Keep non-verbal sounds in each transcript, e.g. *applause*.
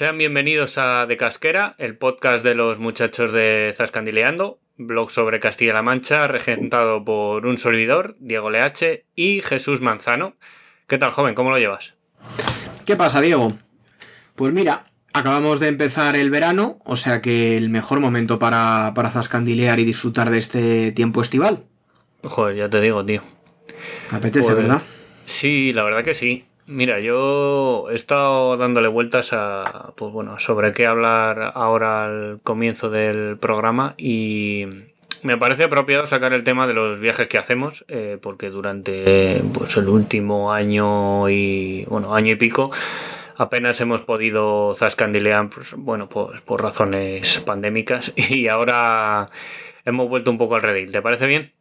Sean bienvenidos a De Casquera, el podcast de los muchachos de Zascandileando, blog sobre Castilla-La Mancha, regentado por un servidor, Diego Leache, y Jesús Manzano. ¿Qué tal, joven? ¿Cómo lo llevas? ¿Qué pasa, Diego? Pues mira, acabamos de empezar el verano, o sea que el mejor momento para, para zascandilear y disfrutar de este tiempo estival. Joder, ya te digo, tío. Me apetece, Pues, ¿verdad? Sí, la verdad que sí. Mira, yo he estado dándole vueltas a, pues bueno, sobre qué hablar ahora al comienzo del programa y me parece apropiado sacar el tema de los viajes que hacemos, eh, porque durante pues, el último año y, bueno, año y pico apenas hemos podido zascandilear, pues, bueno, pues por razones pandémicas *laughs* y ahora hemos vuelto un poco al redil. ¿Te parece bien?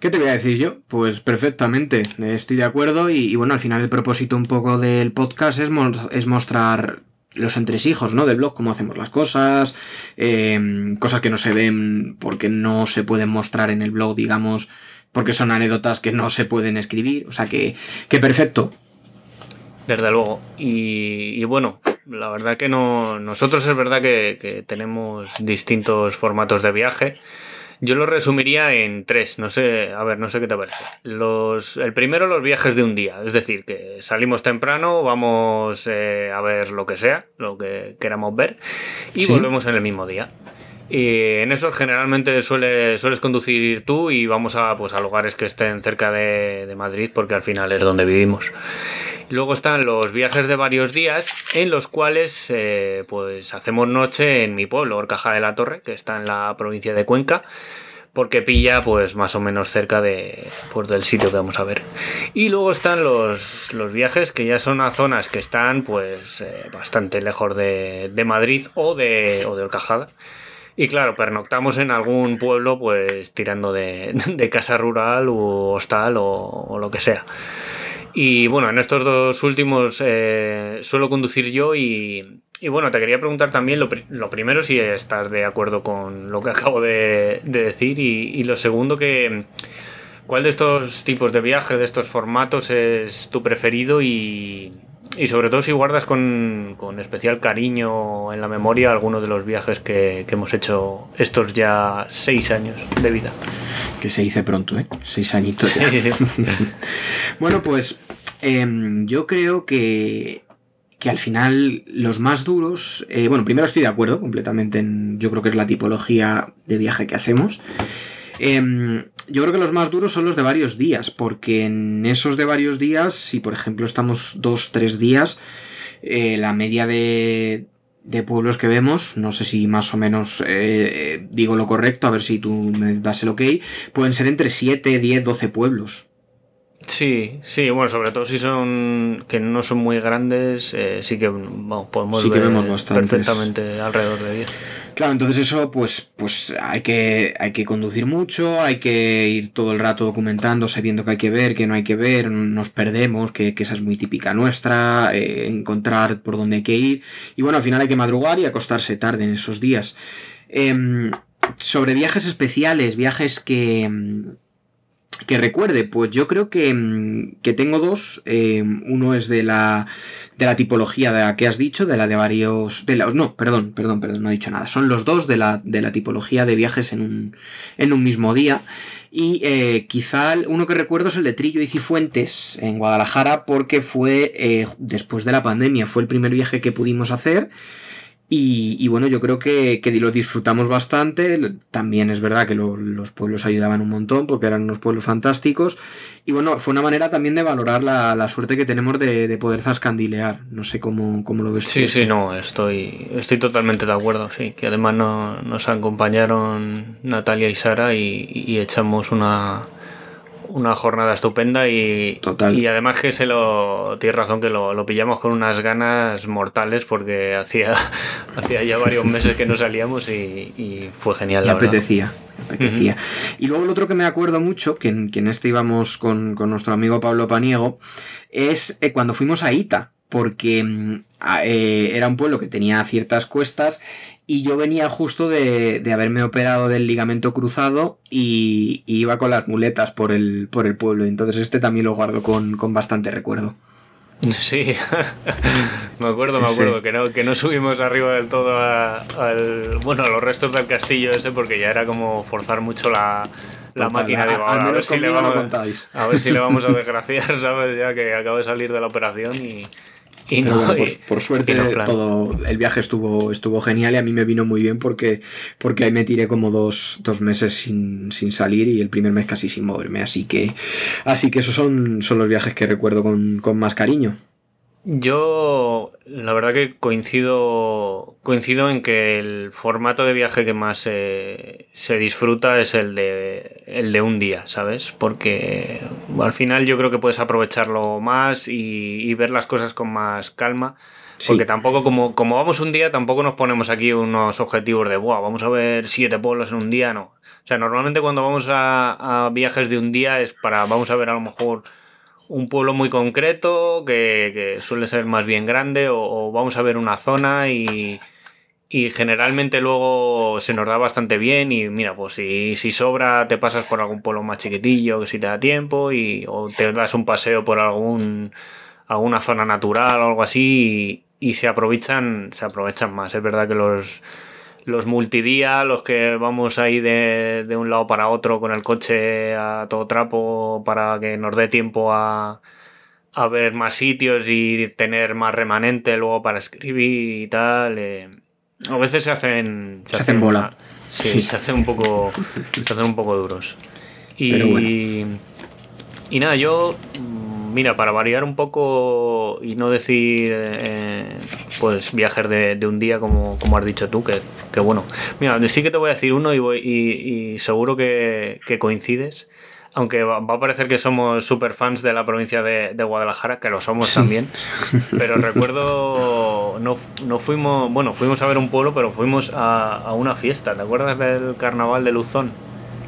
¿Qué te voy a decir yo? Pues perfectamente, estoy de acuerdo y, bueno, al final el propósito un poco del podcast es, mo- es mostrar los entresijos, ¿no? Del blog, cómo hacemos las cosas, eh, cosas que no se ven porque no se pueden mostrar en el blog, digamos, porque son anécdotas que no se pueden escribir, o sea que, que perfecto. Desde luego. Y, bueno, la verdad que no. Nosotros es verdad que tenemos distintos formatos de viaje. Yo lo resumiría en tres, no sé, a ver, no sé qué te parece. Los, el primero, los viajes de un día, es decir, que salimos temprano, vamos eh, a ver lo que sea, lo que queramos ver, y Sí. volvemos en el mismo día. Y en esos generalmente suele- sueles conducir tú y vamos a, pues, a lugares que estén cerca de, de Madrid, porque al final es donde vivimos. Luego están los viajes de varios días en los cuales eh, pues hacemos noche en mi pueblo, Horcaja de la Torre, que está en la provincia de Cuenca, porque pilla pues más o menos cerca de, pues, del sitio que vamos a ver. Y luego están los, los viajes que ya son a zonas que están pues eh, bastante lejos de, de Madrid o de, o de Horcajada. Y claro, pernoctamos en algún pueblo pues tirando de, *laughs* de casa rural u hostal o- o lo que sea. Y bueno, en estos dos últimos eh, suelo conducir yo y, y bueno, te quería preguntar también lo, lo primero si estás de acuerdo con lo que *laughs* acabo de, de decir y, y lo segundo que cuál de estos tipos de viajes, de estos formatos es tu preferido y, y sobre todo si guardas con, con especial cariño en la memoria alguno de los viajes que, que hemos hecho estos ya seis años de vida. Que se dice pronto, ¿eh? Seis añitos ya. Sí, sí, sí. *laughs* Bueno, pues em, yo creo que, que al final los más duros, eh, bueno, primero estoy de acuerdo completamente en, yo creo que es la tipología de viaje que hacemos. Em, yo creo que los más duros son los de varios días, porque en esos de varios días, si por ejemplo estamos dos, tres días, eh, la media de, de pueblos que vemos, no sé si más o menos eh, eh, digo lo correcto, a ver si tú me das el ok, pueden ser entre 7, 10, 12 pueblos. Sí, sí, bueno, sobre todo si son que no son muy grandes, eh, sí que podemos Sí que ver vemos bastantes. perfectamente alrededor de 10. Claro, entonces eso pues, pues hay, que, hay que conducir mucho, hay que ir todo el rato documentándose, viendo qué hay que ver, qué no hay que ver, nos perdemos, que, que esa es muy típica nuestra, eh, encontrar por dónde hay que ir. Y bueno, al final hay que madrugar y acostarse tarde en esos días. Em, sobre viajes especiales, viajes que, que recuerde, pues yo creo que, que tengo dos. Em, uno es de la, de la tipología de la que has dicho, de la de varios. De la, no, perdón, perdón, perdón, no he dicho nada. Son los dos de la, de la tipología de viajes en un, en un mismo día. Y eh, quizá uno que recuerdo es el de Trillo y Cifuentes en Guadalajara, porque fue eh, después de la pandemia, fue el primer viaje que pudimos hacer. Y, bueno, yo creo que, que, lo disfrutamos bastante. También es verdad que los pueblos ayudaban un montón porque eran unos pueblos fantásticos. Y bueno, fue una manera también de valorar la, la suerte que tenemos de, de, poder zascandilear. No sé cómo, cómo lo ves. Sí, sí, no, estoy, estoy totalmente de acuerdo. Sí, que además no, nos acompañaron Natalia y Sara y, y echamos una, una jornada estupenda y, Total. y además que se lo tienes razón que lo, lo, pillamos con unas ganas mortales porque hacía, *laughs* hacía ya varios meses que no salíamos y, y fue genial. Y la apetecía, apetecía. Uh -huh. Y luego el otro que me acuerdo mucho, que en, que en este íbamos con, con, nuestro amigo Pablo Paniego, es eh, cuando fuimos a Ita, porque eh, era un pueblo que tenía ciertas cuestas y yo venía justo de, de, haberme operado del ligamento cruzado y, y, iba con las muletas por el, por el pueblo. Entonces este también lo guardo con, con bastante recuerdo. Sí, *laughs* me acuerdo, me acuerdo sí. que, no, que no subimos arriba del todo a, al, bueno, a los restos del castillo ese porque ya era como forzar mucho la, la Total, máquina. Digo, a, a, ver si le vamos, a ver si le vamos *laughs* a desgraciar, ¿sabes? Ya que acabo de salir de la operación y, y no, bueno, por, suerte no todo el viaje estuvo, estuvo genial y a mí me vino muy bien porque, porque ahí me tiré como dos, dos meses sin, sin, salir y el primer mes casi sin moverme. Así que, así que esos son, son los viajes que recuerdo con, con más cariño. Yo, la verdad que coincido, coincido en que el formato de viaje que más se, se disfruta es el de, el de un día, ¿sabes? Porque al final yo creo que puedes aprovecharlo más y, y ver las cosas con más calma. Porque sí. tampoco, como, como vamos un día, tampoco nos ponemos aquí unos objetivos de, Buah, vamos a ver siete pueblos en un día, no. O sea, normalmente cuando vamos a, a viajes de un día es para, vamos a ver a lo mejor un pueblo muy concreto que, suele ser más bien grande o, o, vamos a ver una zona y, y generalmente luego se nos da bastante bien y mira, pues si, si sobra te pasas por algún pueblo más chiquitillo que si te da tiempo y, o te das un paseo por algún alguna zona natural o algo así y, y se aprovechan se aprovechan más. Es verdad que los los multidía, los que vamos ahí de, de, un lado para otro con el coche a todo trapo para que nos dé tiempo a, a ver más sitios y tener más remanente luego para escribir y tal. Eh, a veces se hacen. Se, se hacen bola. Una, sí, sí, se hacen un poco. se hacen un poco duros. Y, Pero bueno. y nada, yo mira, para variar un poco y no decir eh, pues viajes de, de, un día como, como has dicho tú, que, que, bueno. Mira, sí que te voy a decir uno y, voy, y, y seguro que, que, coincides. Aunque va, va, a parecer que somos super fans de la provincia de, de Guadalajara, que lo somos también. Pero *laughs* recuerdo, no, no fuimos, bueno, fuimos a ver un pueblo, pero fuimos a, a una fiesta. ¿Te acuerdas del carnaval de Luzón?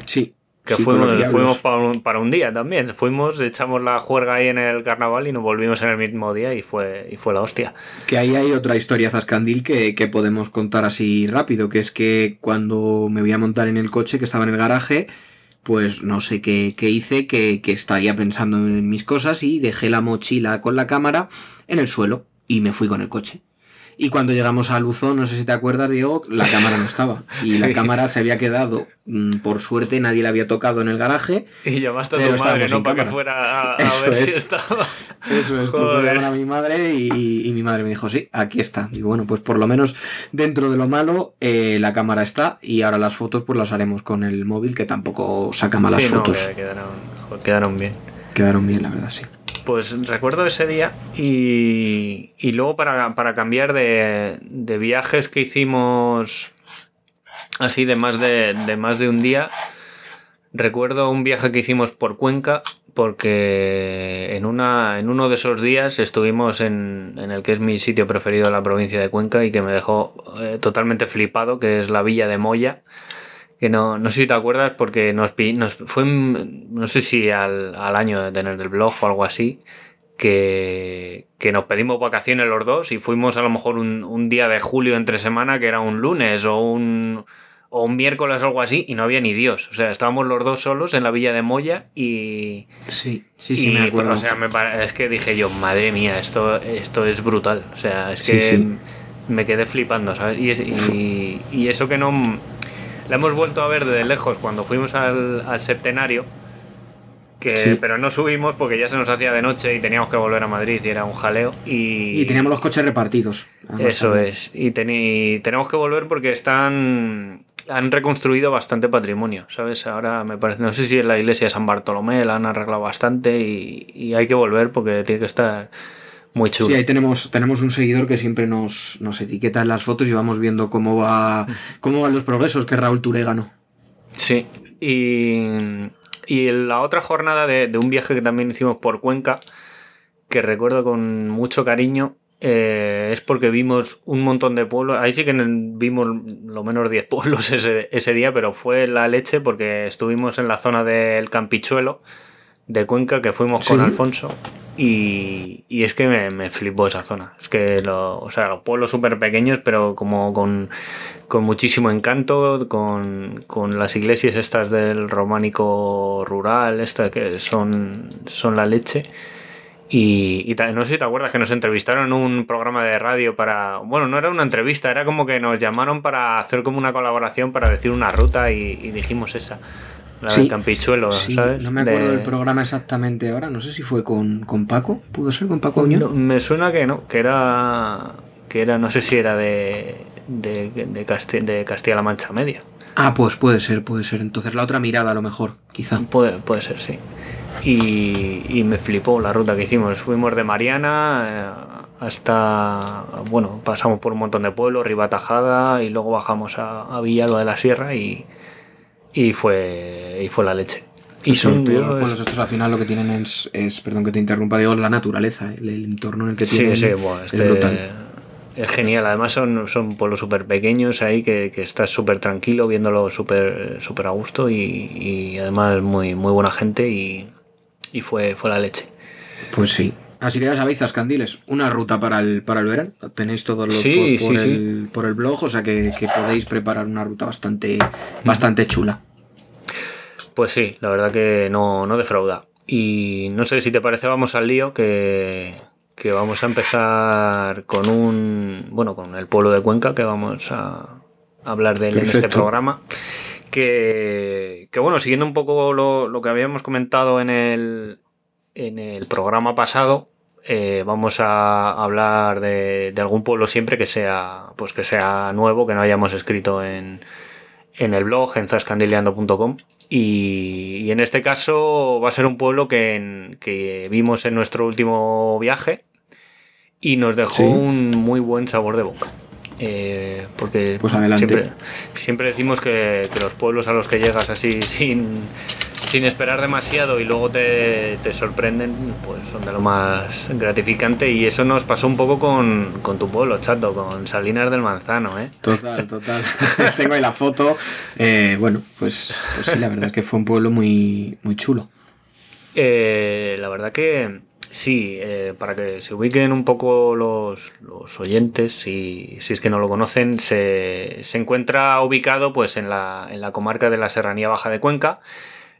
Sí. Que sí, fuimos, fuimos para, un, para, un, día también. Fuimos, echamos la juerga ahí en el carnaval y nos volvimos en el mismo día y fue, y fue la hostia. Que ahí hay otra historia zascandil que, que podemos contar así rápido, que es que cuando me voy a montar en el coche que estaba en el garaje, pues no sé qué, qué hice, que, que estaría pensando en mis cosas y dejé la mochila con la cámara en el suelo y me fui con el coche. Y cuando llegamos a Luzón, no sé si te acuerdas, Diego, la cámara no estaba. Y *laughs* sí. la cámara se había quedado, mm, por suerte, nadie la había tocado en el garaje. Y llamaste a tu madre, ¿no? Para que fuera a, a *laughs* ver es. si estaba. Eso es, tuve llamar a mi madre y, y, mi madre me dijo, sí, aquí está. Digo, bueno, pues por lo menos dentro de lo malo, eh, la cámara está y ahora las fotos pues las haremos con el móvil, que tampoco saca malas sí, fotos. No, quedaron, quedaron bien. Quedaron bien, la verdad, sí. Pues recuerdo ese día y, y luego para, para cambiar de, de, viajes que hicimos así de más de, de, más de un día, recuerdo un viaje que hicimos por Cuenca porque en, una, en uno de esos días estuvimos en, en el que es mi sitio preferido de la provincia de Cuenca y que me dejó eh, totalmente flipado, que es la villa de Moya que no, no sé si te acuerdas porque nos, nos fue, no sé si al, al, año de tener el blog o algo así, que, que, nos pedimos vacaciones los dos y fuimos a lo mejor un, un, día de julio entre semana que era un lunes o un, o un miércoles o algo así y no había ni Dios. O sea, estábamos los dos solos en la villa de Moya y... Sí, sí, sí, y, me acuerdo. O sea, me, es que dije yo, madre mía, esto, esto es brutal. O sea, es que sí, sí. me quedé flipando, ¿sabes? Y, y, y eso que no la hemos vuelto a ver de lejos cuando fuimos al, al septenario, pero no subimos porque ya se nos hacía de noche y teníamos que volver a Madrid y era un jaleo. Y, teníamos los coches repartidos. Eso es. Y, tenemos que volver porque están. Han reconstruido bastante patrimonio, ¿sabes? Ahora me parece. No sé si en la iglesia de San Bartolomé la han arreglado bastante y, hay que volver porque tiene que estar muy chulo. Sí, ahí tenemos, tenemos un seguidor que siempre nos, etiqueta en las fotos y vamos viendo cómo va cómo van los progresos, que es Raúl Turegano. Sí, y y la otra jornada de, un viaje que también hicimos por Cuenca, que recuerdo con mucho cariño, eh, es porque vimos un montón de pueblos. Ahí sí que vimos lo menos 10 *laughs* pueblos ese, día, pero fue la leche porque estuvimos en la zona del Campichuelo de Cuenca, que fuimos con Alfonso. Y, es que me, flipó esa zona. Es que o sea, los pueblos súper pequeños, pero como con, muchísimo encanto, con, las iglesias estas del románico rural, estas que son, son la leche. Y, no sé si te acuerdas que nos entrevistaron en un programa de radio para. Bueno, no era una entrevista, era como que nos llamaron para hacer como una colaboración para decir una ruta y dijimos esa. La del Campichuelo, ¿sabes? No me acuerdo del programa exactamente ahora, no sé si fue con, Paco, ¿pudo ser con Paco Uñón? me suena que no, que era, que era, no sé si era de, de, de, Castilla-La Mancha Media. Ah, pues puede ser, puede ser. Entonces la otra mirada a lo mejor, quizá. Puede, puede ser, sí. Y, y me flipó la ruta que hicimos. Fuimos de Mariana eh, hasta, bueno, pasamos por un montón de pueblos, Ribatajada y luego bajamos a, a Villalba de la Sierra y, y fue, y fue la leche. Y son todos los pueblos estos al final lo que tienen es, es perdón que te interrumpa, digo, la naturaleza, el, entorno en el que tienen. Sí, sí, bueno, es, es, genial. Además son, son pueblos súper pequeños ahí que, que estás súper tranquilo viéndolo súper super a gusto y, y, además muy, muy buena gente y, y fue, fue la leche. Pues sí, Así que ya sabéis, Ascandiles, una ruta para el, para el verano. Tenéis todos los sí, por, el, por, el, blog, o sea que, podéis preparar una ruta bastante, bastante chula. Pues sí, la verdad que no, no defrauda. Y no sé si te parece, vamos al lío, que, que vamos a empezar con un. Bueno, con el pueblo de Cuenca, que vamos a hablar de él en este programa. Que, que, bueno, siguiendo un poco lo, lo que habíamos comentado en el, en el programa pasado, eh, vamos a hablar de, algún pueblo siempre que sea, pues que sea nuevo, que no hayamos escrito en, el blog, en zascandileando.com. Y, en este caso va a ser un pueblo que, vimos en nuestro último viaje y nos dejó un muy buen sabor de boca. Eh, porque pues siempre, siempre decimos que, que, los pueblos a los que llegas así sin, sin esperar demasiado y luego te, sorprenden, pues son de lo más gratificante. Y eso nos pasó un poco con, tu pueblo, chato, con Salinas del Manzano, ¿eh? Total, *laughs* total. *laughs* Tengo ahí la foto. Eh, bueno, pues, pues, sí, la verdad es que fue un pueblo muy, muy chulo. Eh, la verdad que sí, eh, para que se ubiquen un poco los, oyentes, si, si, es que no lo conocen, se, se encuentra ubicado pues en la, en la comarca de la Serranía Baja de Cuenca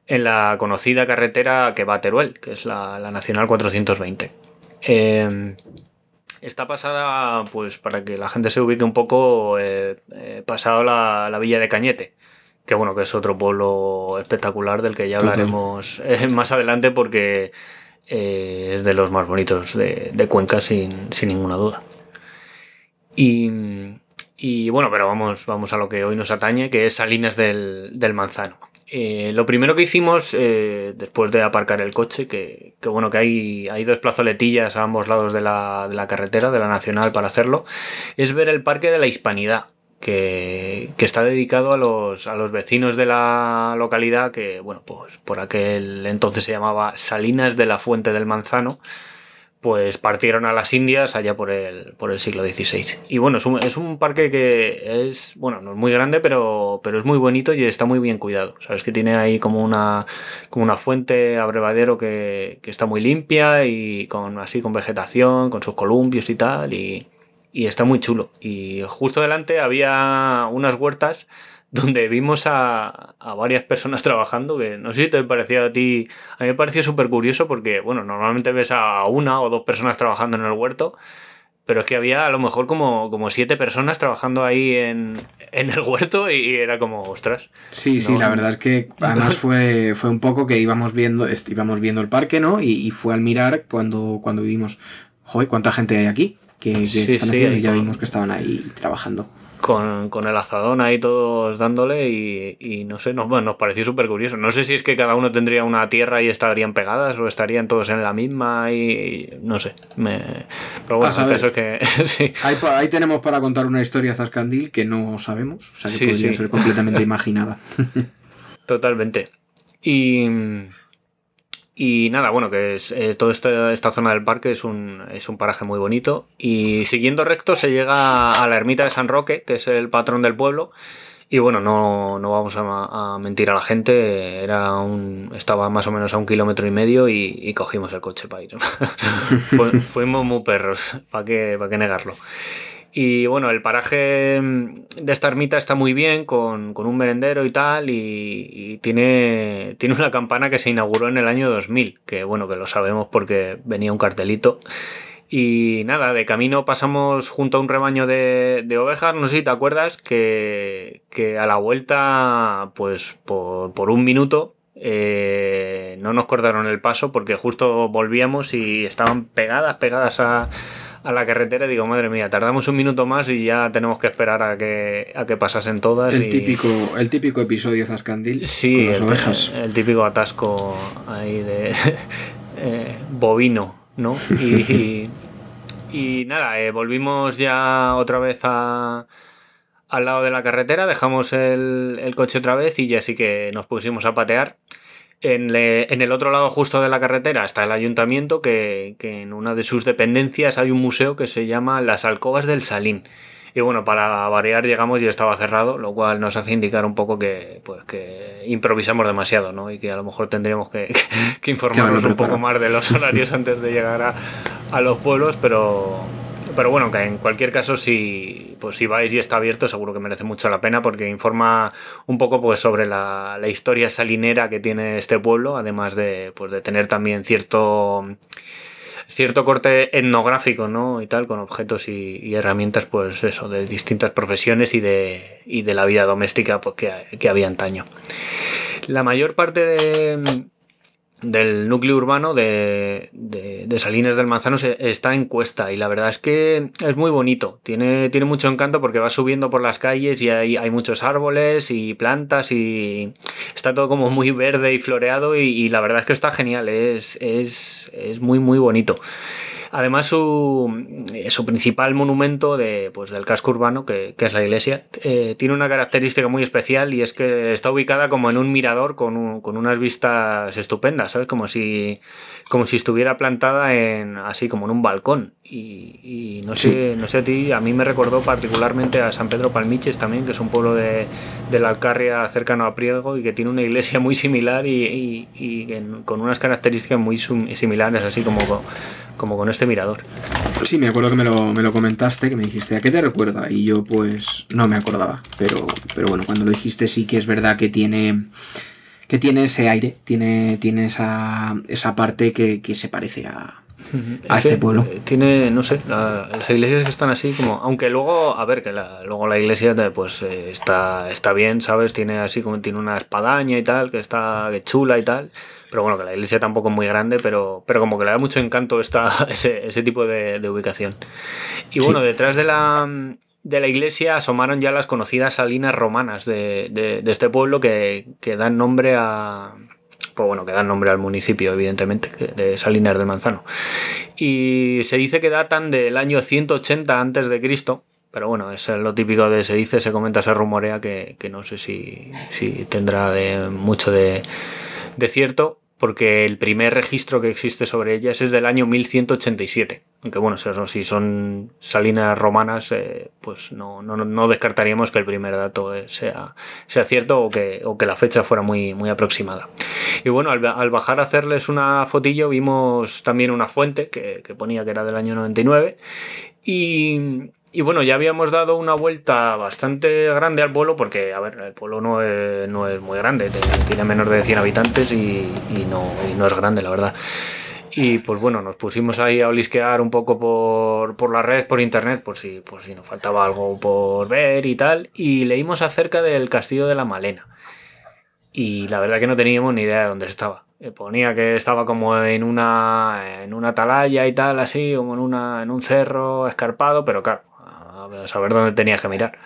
en la conocida carretera que va a Teruel, que es la, Nacional 420. Eh, está pasada, pues para que la gente se ubique un poco, eh, eh, pasado la, villa de Cañete, que bueno, que es otro pueblo espectacular del que ya hablaremos más adelante porque es de los más bonitos de, Cuenca sin, ninguna duda. Y, bueno, pero vamos, vamos a lo que hoy nos atañe, que es Salinas del Manzano. Eh, lo primero que hicimos, eh, después de aparcar el coche, que, bueno, que hay, hay, dos plazoletillas a ambos lados de la, carretera, de la nacional, para hacerlo, es ver el Parque de la Hispanidad, que, está dedicado a los, a los, vecinos de la localidad, que, bueno, pues por aquel entonces se llamaba Salinas de la Fuente del Manzano pues partieron a las Indias allá por el, por el siglo XVI. Y bueno, es un, parque que es, bueno, no es muy grande, pero, pero es muy bonito y está muy bien cuidado. Sabes que tiene ahí como una, como una fuente abrevadero que, que está muy limpia y con así con vegetación, con sus columpios y tal, y, y está muy chulo. Y justo delante había unas huertas donde vimos a, varias personas *laughs* trabajando, que no sé si te parecía a ti, a mí me pareció súper curioso porque, bueno, normalmente ves a una o dos personas trabajando en el huerto pero es que había a lo mejor como, como siete personas trabajando ahí en, el huerto y era como, ostras. Sí, sí, la verdad es que además fue, fue un poco que íbamos viendo, íbamos viendo el parque, ¿no? Y, fue al mirar cuando, cuando vimos, joder, ¿cuánta gente hay aquí? Que, están haciendo y ya vimos que estaban ahí trabajando con, el azadón ahí todos dándole y, no sé, nos, bueno, nos pareció súper curioso. No sé si es que cada uno tendría una tierra y estarían pegadas o estarían todos en la misma y, no sé. Me, pero bueno, es que *laughs* sí. ahí, tenemos para contar una historia Zascandil que no sabemos, o sea que podría ser completamente *laughs* imaginada. *laughs* Totalmente. Y y nada, bueno, que es eh, toda esta, zona del parque es un, es un paraje muy bonito. Y siguiendo recto se llega a la ermita de San Roque, que es el patrón del pueblo. Y bueno, no, no vamos a, mentir a la gente, era un, estaba más o menos a un kilómetro y medio y, cogimos el coche para ir. *laughs* fuimos muy perros, ¿para qué, para qué negarlo? Y bueno, el paraje mm, de esta ermita está muy bien, con, un merendero y tal, y, tiene, tiene una campana que se inauguró en el año 2000, que bueno, que lo sabemos porque venía un cartelito. Y nada, de camino pasamos junto a un rebaño de, ovejas, no sé si te acuerdas, que, a la vuelta, pues por, un minuto, eh, no nos cortaron el paso porque justo volvíamos y estaban pegadas, pegadas a a la carretera y digo, madre mía, tardamos un minuto más y ya tenemos que esperar a que, a que pasasen todas. El, típico, el típico episodio Zascandil sí, con las el, El, típico atasco ahí de *laughs* eh, bovino, ¿no? Y, y, nada, eh, volvimos ya otra vez a, al lado de la carretera, dejamos el, el coche otra vez y ya sí que nos pusimos a patear. En, el otro lado justo de la carretera está el ayuntamiento que, en una de sus dependencias hay un museo que se llama Las Alcobas del Salín. Y bueno, para variar llegamos y estaba cerrado, lo cual nos hace indicar un poco que, pues, que improvisamos demasiado, ¿no? Y que a lo mejor tendríamos que, *laughs* informarnos un poco más de los horarios antes de llegar a, a los pueblos, pero, pero bueno, que en cualquier caso, si, pues si vais y está abierto, seguro que merece mucho la pena porque informa un poco pues, sobre la, historia salinera que tiene este pueblo, además de, pues, de tener también cierto cierto corte etnográfico, ¿no? Y tal, con objetos y, herramientas, pues eso, de distintas profesiones y de, y de la vida doméstica pues, que había antaño. La mayor parte de, del núcleo urbano de, de, Salines del Manzano está en cuesta y la verdad es que es muy bonito, tiene, tiene mucho encanto porque va subiendo por las calles y hay, hay muchos árboles y plantas y está todo como muy verde y floreado y, la verdad es que está genial, es, es, es muy muy bonito. Además, su, su principal monumento de, pues, del casco urbano, que, es la iglesia, eh, tiene una característica muy especial y es que está ubicada como en un mirador con, con unas vistas estupendas, ¿sabes? Como si, como si estuviera plantada en, así como en un balcón. Y, no, sé, no sé a ti, a mí me recordó particularmente a San Pedro Palmiches también, que es un pueblo de, de la Alcarria cercano a Priego y que tiene una iglesia muy similar y, con unas características muy similares, así como como con este mirador. Sí, me acuerdo que me lo, me lo comentaste, que me dijiste, ¿a qué te recuerda? Y yo pues no me acordaba, pero, pero bueno, cuando lo dijiste sí que es verdad que tiene que tiene ese aire, tiene, tiene esa, esa parte que, se parece a, a este pueblo. Eh, tiene, no sé, las iglesias que están así como, aunque luego, a ver, que luego la iglesia pues eh, está, está bien, ¿sabes? Tiene así como, tiene una espadaña y tal, que está chula y tal. Pero bueno, que la iglesia tampoco es muy grande, pero, pero como que le da mucho encanto esta, *laughs* ese, ese tipo de, ubicación. Y bueno, detrás de la, de la iglesia asomaron ya las conocidas salinas romanas de, de, este pueblo que, que, dan nombre a. Pues bueno, que dan nombre al municipio, evidentemente, de Salinas del Manzano. Y se dice que datan del año 180 antes de Cristo, pero bueno, es lo típico de se dice, se comenta, se rumorea, que, que no sé si, si tendrá de mucho de, de cierto porque el primer registro que existe sobre ellas es del año 1187. Aunque bueno, si son salinas romanas, eh, pues no, descartaríamos que el primer dato eh, sea, sea cierto o que, o que, la fecha fuera muy, muy aproximada. Y bueno, al, bajar a hacerles una fotillo vimos también una fuente que, que ponía que era del año 99 y y bueno, ya habíamos dado una vuelta bastante grande al pueblo porque, a ver, el pueblo no es, no es muy grande, tiene menos de 100 habitantes y, no, no, es grande, la verdad. Y pues bueno, nos pusimos ahí a olisquear un poco por, por la red, por internet, por si, por si nos faltaba algo por ver y tal. Y leímos acerca del castillo de la Malena. Y la verdad que no teníamos ni idea de dónde estaba. Eh, ponía que estaba como en una, en una atalaya y tal, así, como en, una, en un cerro escarpado, pero claro, a saber dónde tenías que mirar.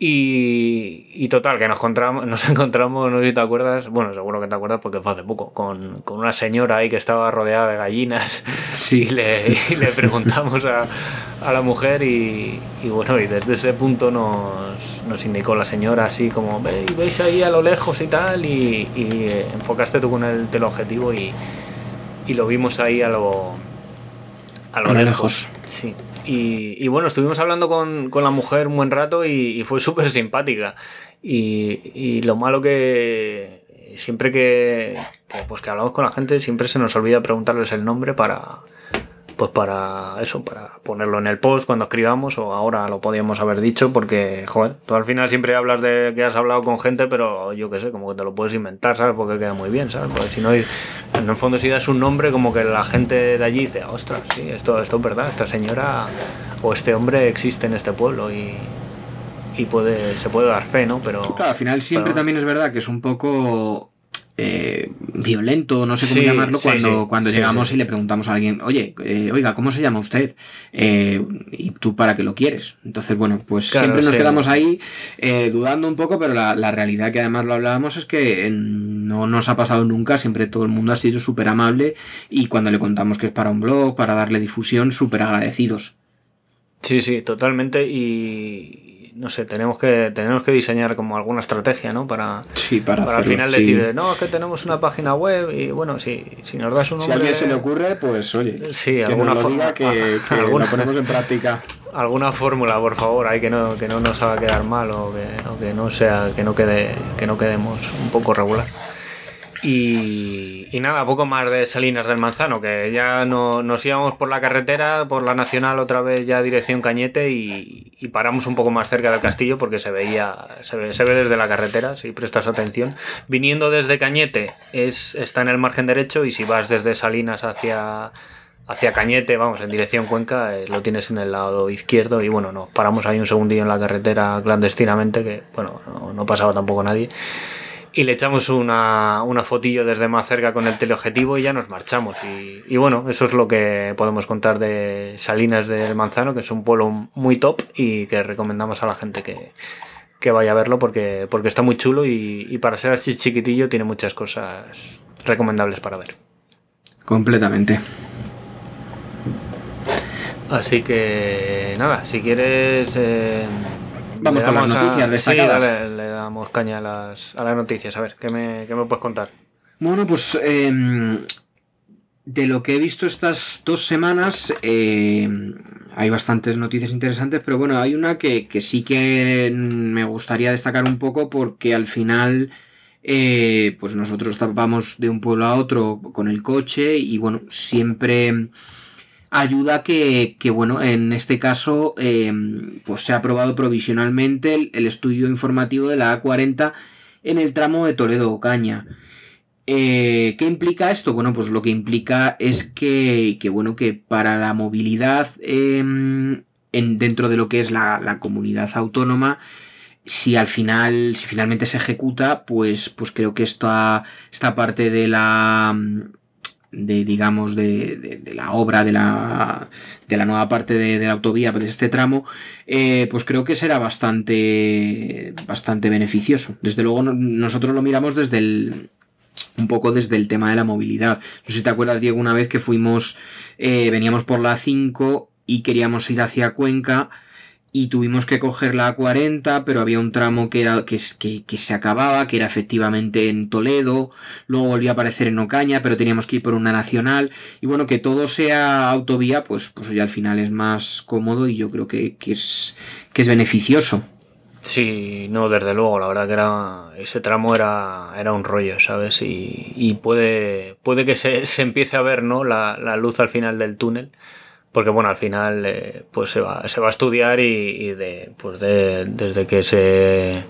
Y, total, que nos encontramos, nos encontramos, no sé si te acuerdas, bueno, seguro que te acuerdas porque fue hace poco, con, una señora ahí que estaba rodeada de gallinas sí. *laughs* y, le, le preguntamos a, la mujer y, bueno, y desde ese punto nos, nos indicó la señora así como, veis ahí a lo lejos y tal, y, enfocaste tú con el teleobjetivo y, y lo vimos ahí a lo, a lo, lejos. Sí. Y, bueno, estuvimos hablando con, la mujer un buen rato y, fue súper simpática. Y, lo malo que siempre que, pues que hablamos con la gente, siempre se nos olvida preguntarles el nombre para, pues para eso, para ponerlo en el post cuando escribamos o ahora lo podíamos haber dicho porque, joder, tú al final siempre hablas de que has hablado con gente, pero yo qué sé, como que te lo puedes inventar, ¿sabes? Porque queda muy bien, ¿sabes? Porque si no, en el fondo si das un nombre como que la gente de allí dice, ostras, sí, esto, esto es verdad, esta señora o este hombre existe en este pueblo y, y puede, se puede dar fe, ¿no? Pero, claro, al final siempre también es verdad que es un poco eh, violento, no sé cómo llamarlo, cuando, cuando llegamos y le preguntamos a alguien, oye, eh, oiga, ¿cómo se llama usted? Eh, ¿Y tú para qué lo quieres? Entonces, bueno, pues siempre nos quedamos ahí dudando un poco, pero la, la, realidad que además lo hablábamos es que no nos ha pasado nunca, siempre todo el mundo ha sido súper amable y cuando le contamos que es para un blog, para darle difusión, súper agradecidos. Sí, sí, totalmente. Y, no sé, tenemos que, tenemos que diseñar como alguna estrategia, ¿no? Para, sí, para, al final decir, no, es que tenemos una página web y bueno, si, si nos das un nombre... Si a alguien se le ocurre, pues oye, sí, alguna forma que, *laughs* que lo ponemos en práctica. *laughs* Alguna fórmula, por favor, hay que no, que no nos haga quedar mal o que, o que no sea, que no quede, que no quedemos un poco regular. Y, nada, poco más de Salinas del Manzano, que ya no, nos íbamos por la carretera, por la nacional otra vez ya dirección Cañete y, paramos un poco más cerca del castillo porque se veía, se ve, se ve, desde la carretera, si prestas atención. Viniendo desde Cañete es, está en el margen derecho y si vas desde Salinas hacia, hacia Cañete, vamos, en dirección Cuenca, eh, lo tienes en el lado izquierdo y bueno, nos paramos ahí un segundillo en la carretera clandestinamente, que bueno, no, no pasaba tampoco nadie y le echamos una, una, fotillo desde más cerca con el teleobjetivo y ya nos marchamos. Y, bueno, eso es lo que podemos contar de Salinas del Manzano, que es un pueblo muy top y que recomendamos a la gente que, que vaya a verlo porque, porque está muy chulo y, y, para ser así chiquitillo tiene muchas cosas recomendables para ver. Completamente. Así que nada, si quieres... Eh, Vamos con las noticias destacadas. Sí, le, damos caña a las, a las noticias. A ver, ¿qué me, qué me puedes contar? Bueno, pues em, de lo que he visto estas dos semanas, em, hay bastantes noticias interesantes, pero bueno, hay una que, que sí que me gustaría destacar un poco porque al final... Eh, pues nosotros vamos de un pueblo a otro con el coche y bueno, siempre ayuda que, que, bueno, en este caso, em, pues se ha aprobado provisionalmente el, estudio informativo de la A40 en el tramo de Toledo-Ocaña. Eh, ¿Qué implica esto? Bueno, pues lo que implica es que, que bueno, que para la movilidad em, en, dentro de lo que es la, la, comunidad autónoma, si al final, si finalmente se ejecuta, pues, pues creo que esta, esta parte de la de digamos de, de, la obra de la, de la nueva parte de, la autovía de este tramo eh, pues creo que será bastante bastante beneficioso. Desde luego nosotros lo miramos desde el un poco desde el tema de la movilidad. No sé si te acuerdas Diego una vez que fuimos eh, veníamos por la 5 y queríamos ir hacia Cuenca y tuvimos que coger la A40, pero había un tramo que, era, que, que, que, se acababa, que era efectivamente en Toledo, luego volvió a aparecer en Ocaña, pero teníamos que ir por una nacional, y bueno, que todo sea autovía, pues, pues ya al final es más cómodo y yo creo que, es, que es beneficioso. Sí, no, desde luego, la verdad que era ese tramo era, era un rollo, ¿sabes? Y, y puede, puede que se, se, empiece a ver, ¿no? La, la luz al final del túnel porque bueno, al final eh, pues se va, se va a estudiar y, de, pues de, desde que se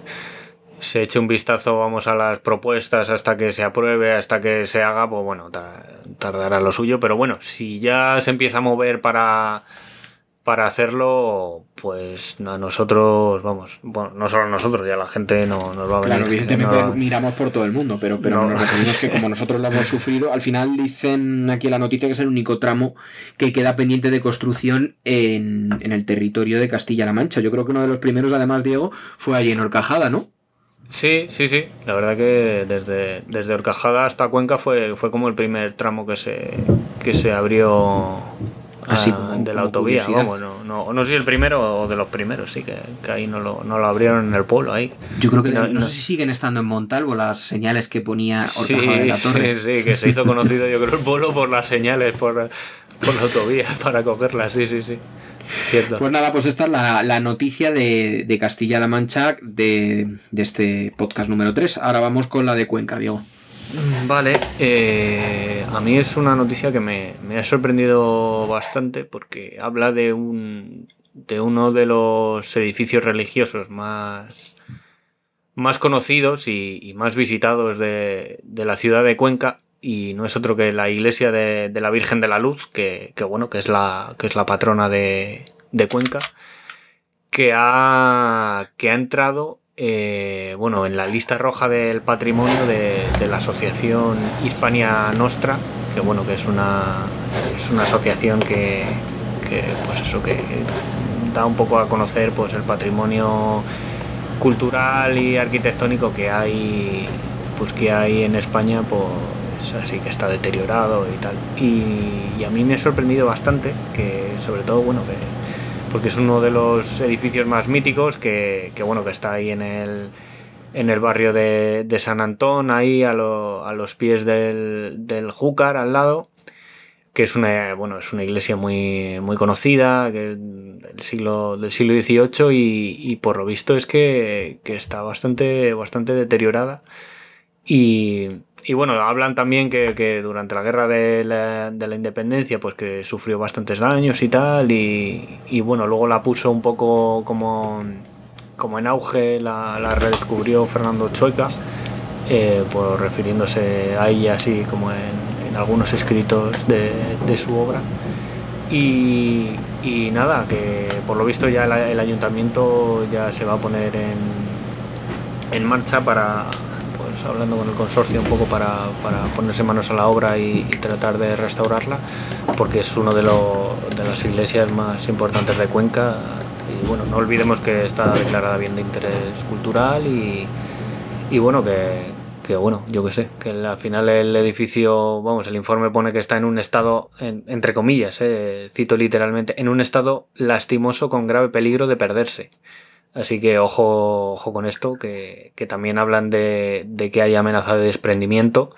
se eche un vistazo, vamos, a las propuestas hasta que se apruebe, hasta que se haga, pues bueno, tardará lo suyo. Pero bueno, si ya se empieza a mover para para hacerlo, pues a nosotros, vamos, bueno, no solo a nosotros, ya la gente no nos va a venir. Claro, evidentemente miramos por todo el mundo, pero, pero nos referimos que como nosotros lo hemos sufrido, al final dicen aquí en la noticia que es el único tramo que queda pendiente de construcción en, en el territorio de Castilla-La Mancha. Yo creo que uno de los primeros, además, Diego, fue allí en Horcajada, ¿no? Sí, sí, sí. La verdad que desde, desde Horcajada hasta Cuenca fue, fue como el primer tramo que se, que se abrió Así ah, de la autovía, vamos, no, no, no, sé si el primero o de los primeros, sí, que, que ahí no lo, no lo, abrieron en el pueblo. Ahí. Yo creo que no, sé si siguen estando en Montalvo las señales que ponía Horcajada de la Torre. Sí, sí, que se hizo conocido yo creo el pueblo por las señales, por, por la autovía, *laughs* para cogerlas, sí, sí, sí. Cierto. Pues nada, pues esta es la, la noticia de, de Castilla-La Mancha de, de este podcast número 3. Ahora vamos con la de Cuenca, Diego. Vale, eh, a mí es una noticia que me, ha sorprendido bastante porque habla de, un, de uno de los edificios religiosos más, más conocidos y, más visitados de, la ciudad de Cuenca y no es otro que la iglesia de, la Virgen de la Luz, que, bueno, que es la, que es la patrona de, Cuenca, que ha, que ha entrado eh, bueno, en la lista roja del patrimonio de, la asociación Hispania Nostra, que bueno, que es una, es una asociación que, pues eso, que da un poco a conocer pues el patrimonio cultural y arquitectónico que hay pues que hay en España pues así que está deteriorado y tal. Y, y a mí me ha sorprendido bastante que sobre todo bueno que porque es uno de los edificios más míticos que, bueno, que está ahí en el, en el barrio de, San Antón, ahí a, los pies del, del, Júcar, al lado, que es una, bueno, es una iglesia muy, muy conocida, del siglo, del siglo XVIII y, por lo visto es que, que está bastante, bastante deteriorada. Y, y bueno, hablan también que, durante la guerra de la, de la, independencia, pues que sufrió bastantes daños y tal, y, bueno, luego la puso un poco como, como en auge, la, la redescubrió Fernando Choica, eh, refiriéndose a ella así como en, algunos escritos de, de su obra. Y, y, nada, que por lo visto ya el, ayuntamiento ya se va a poner en, en marcha para hablando con el consorcio un poco para, ponerse manos a la obra y, tratar de restaurarla, porque es una de, de las iglesias más importantes de Cuenca. Y bueno, no olvidemos que está declarada bien de interés cultural y, y bueno, que, bueno, yo que sé, que al final el edificio, vamos, el informe pone que está en un estado, entre comillas, eh, cito literalmente, en un estado lastimoso con grave peligro de perderse. Así que ojo, ojo con esto, que, también hablan de, que hay amenaza de desprendimiento.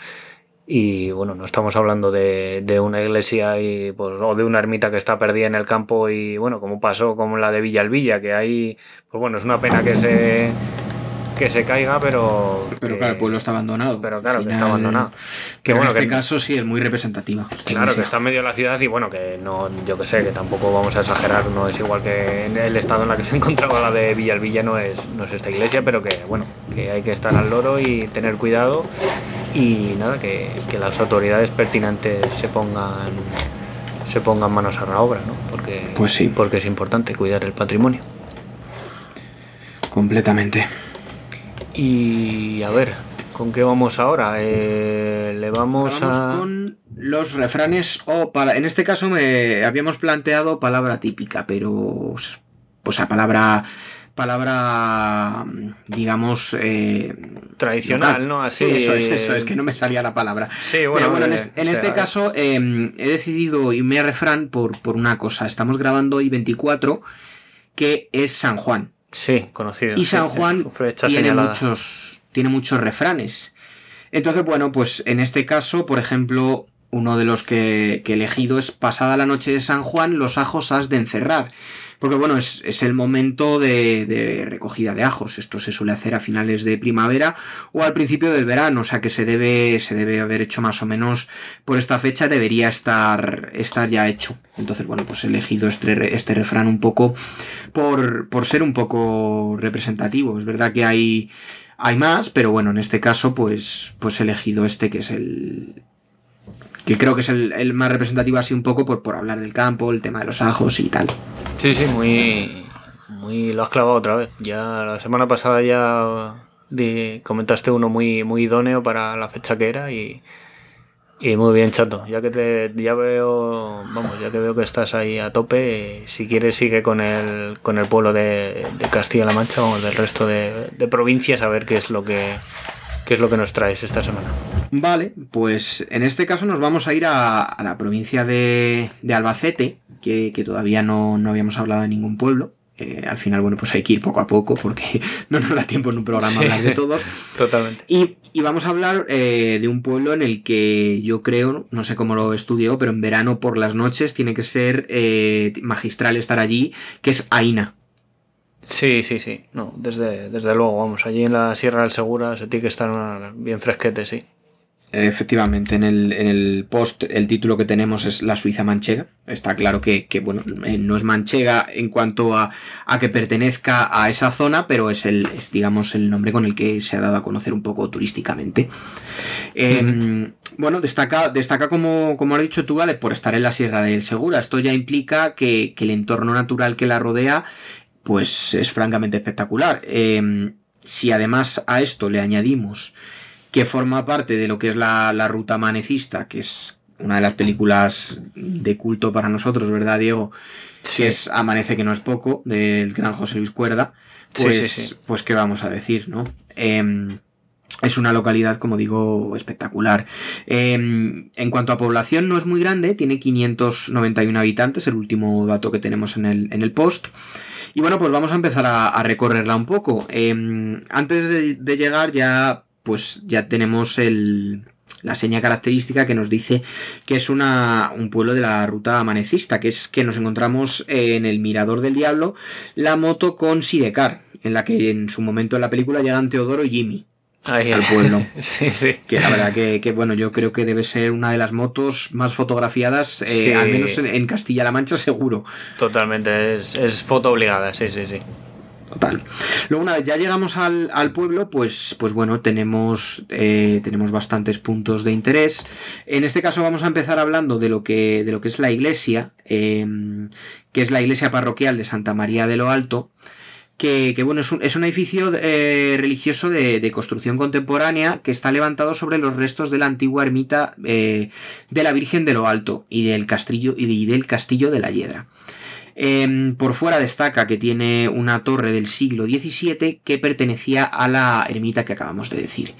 Y bueno, no estamos hablando de, una iglesia y, pues, o de una ermita que está perdida en el campo y bueno, como pasó con la de Villalvilla, que ahí, pues bueno, es una pena que se que se caiga, pero. Pero claro, el pueblo está abandonado. Pero claro, que está abandonado. Que bueno, en este caso sí es muy representativa. Claro, que está en medio de la ciudad y bueno, que no, yo que sé, que tampoco vamos a exagerar, no es igual que en el estado en la que se *laughs* encontraba la de Villalvilla, no es, no es esta iglesia, pero que bueno, que hay que estar al loro y tener cuidado y nada, que, que las autoridades pertinentes se pongan se pongan manos a la obra, ¿no? Porque, pues sí. porque es importante cuidar el patrimonio. Completamente. Y a ver, ¿con qué vamos ahora? Eh, le vamos, a... con los refranes o para en este caso me habíamos planteado palabra típica, pero pues a palabra palabra digamos eh, tradicional, ¿no? Así eso es eso, es que no me salía la palabra. Sí, bueno, Pero bueno, en, este, este caso em, he decidido irme a refrán por, por una cosa. Estamos grabando hoy 24, que es San Juan. Sí, conocido. Y San Juan tiene muchos, tiene muchos refranes. Entonces, bueno, pues en este caso, por ejemplo, uno de los que, que he elegido es Pasada la noche de San Juan, los ajos has de encerrar. Porque bueno, es, el momento de, recogida de ajos. Esto se suele hacer a finales de primavera o al principio del verano. O sea que se debe, se debe haber hecho más o menos por esta fecha. Debería estar, estar ya hecho. Entonces, bueno, pues he elegido este, este refrán un poco por, por ser un poco representativo. Es verdad que hay Hay más, pero bueno, en este caso, pues, pues he elegido este que es el. que creo que es el, más representativo así un poco por, por hablar del campo, el tema de los ajos y tal. Sí, sí, muy. muy. lo has clavado otra vez. Ya la semana pasada ya comentaste uno muy, muy idóneo para la fecha que era y y muy bien, chato. Ya que te ya veo, vamos, ya que veo que estás ahí a tope, si quieres sigue con el con el pueblo de, Castilla-La Mancha o del resto de, provincias a ver qué es lo que qué es lo que nos traes esta semana. Vale, pues en este caso nos vamos a ir a, la provincia de, Albacete, que, que todavía no, no habíamos hablado de ningún pueblo. Eh, al final, bueno, pues hay que ir poco a poco porque *laughs* no nos da tiempo en un programa hablar de todos. *laughs* Totalmente. Y, vamos a hablar eh, de un pueblo en el que yo creo, no sé cómo lo estudió, pero en verano por las noches tiene que ser eh, magistral estar allí, que es Aina. Sí, sí, sí. No, desde, desde luego, vamos, allí en la Sierra del Segura se tiene que estar bien fresquete, sí. Efectivamente, en el, en el, post el título que tenemos es La Suiza Manchega. Está claro que, bueno, eh, no es manchega en cuanto a, a, que pertenezca a esa zona, pero es el, digamos, el nombre con el que se ha dado a conocer un poco turísticamente. Em, bueno, destaca, destaca como, como has dicho tú, por estar en la Sierra del Segura. Esto ya implica que, que el entorno natural que la rodea, pues es francamente espectacular. Em, si además a esto le añadimos que forma parte de lo que es la, ruta manecista, que es una de las películas de culto para nosotros, ¿verdad, Diego? Si es Amanece que no es poco, del gran José Luis Cuerda. Pues, pues qué vamos a decir, ¿no? Em, es una localidad, como digo, espectacular. Em, en cuanto a población, no es muy grande, tiene 591 habitantes, el último dato que tenemos en el, en el post. Y bueno, pues vamos a empezar a, recorrerla un poco. Em, antes de, llegar ya pues ya tenemos el, la seña característica que nos dice que es una, un pueblo de la ruta amanecista, que es que nos encontramos en el Mirador del Diablo, la moto con Sidecar, en la que en su momento en la película llegan Teodoro y Jimmy. al pueblo. *laughs* sí, sí. Que la verdad que, bueno, yo creo que debe ser una de las motos más fotografiadas, eh, al menos en, Castilla-La Mancha, seguro. Totalmente, es, es foto obligada, sí, sí, sí. Luego, una vez ya llegamos al, pueblo, pues, pues bueno, tenemos, eh, tenemos bastantes puntos de interés. En este caso vamos a empezar hablando de lo que, de lo que es la iglesia, em, que es la iglesia parroquial de Santa María de lo Alto. Que, bueno, es un, es un edificio eh, religioso de, construcción contemporánea que está levantado sobre los restos de la antigua ermita eh, de la Virgen de lo Alto y del castillo, y del castillo de la Hiedra. Em, por fuera destaca que tiene una torre del siglo XVII que pertenecía a la ermita que acabamos de decir.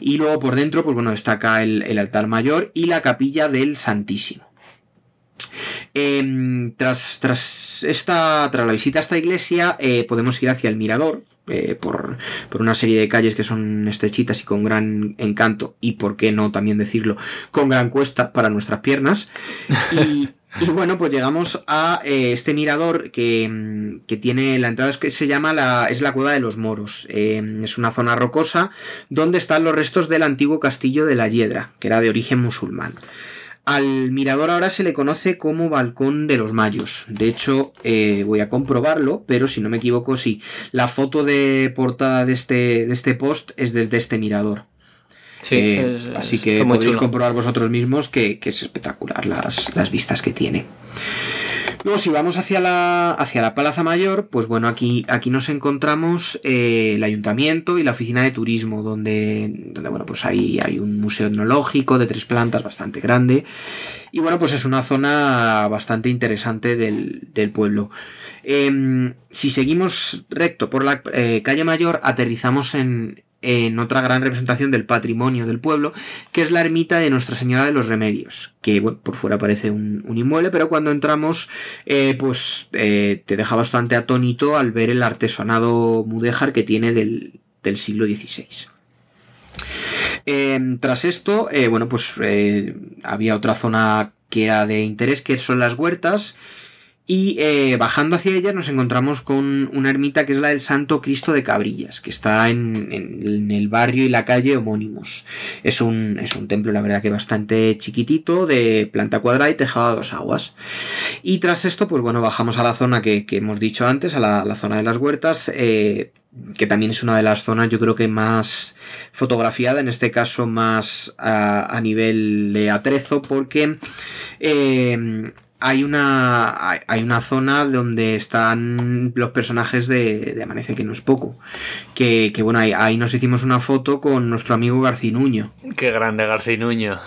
Y luego por dentro, pues bueno, destaca el, altar mayor y la capilla del Santísimo. Em, tras, tras, esta, tras la visita a esta iglesia, eh, podemos ir hacia el mirador, eh, por, por, una serie de calles que son estrechitas y con gran encanto, y por qué no también decirlo, con gran cuesta para nuestras piernas. *laughs* y bueno, pues llegamos a eh, este mirador que, mm, que, tiene la entrada es que se llama la, es la cueva de los moros. Eh, es una zona rocosa donde están los restos del antiguo castillo de la Hiedra, que era de origen musulmán. Al mirador ahora se le conoce como Balcón de los Mayos. De hecho, eh, voy a comprobarlo, pero si no me equivoco, sí. La foto de portada de este, de este post es desde este mirador. Eh, así que podéis comprobar vosotros mismos que, es espectacular las, vistas que tiene. Luego, si vamos hacia la, hacia la Plaza Mayor, pues bueno, aquí, aquí nos encontramos eh, el ayuntamiento y la oficina de turismo, donde, donde bueno, pues ahí hay un museo etnológico de tres plantas bastante grande. Y bueno, pues es una zona bastante interesante del, pueblo. Em, si seguimos recto por la eh, calle Mayor, aterrizamos en, en otra gran representación del patrimonio del pueblo, que es la ermita de Nuestra Señora de los Remedios, que bueno, por fuera parece un, inmueble, pero cuando entramos, eh, pues eh, te deja bastante atónito al ver el artesanado mudéjar que tiene del, siglo XVI. Em, tras esto, eh, bueno, pues había otra zona que era de interés, que son las huertas, Y eh, bajando hacia ella nos encontramos con una ermita que es la del Santo Cristo de Cabrillas, que está en, el barrio y la calle homónimos. Es un, es un, templo, la verdad, que bastante chiquitito, de planta cuadrada y tejado a dos aguas. Y tras esto, pues bueno, bajamos a la zona que, hemos dicho antes, a la, zona de las huertas. Eh, que también es una de las zonas yo creo que más fotografiada, en este caso más a, nivel de atrezo, porque eh, hay una, hay una zona donde están los personajes de, de Amanece, que no es poco. Que, bueno, ahí, nos hicimos una foto con nuestro amigo Garcinuño. Qué grande Garcinuño.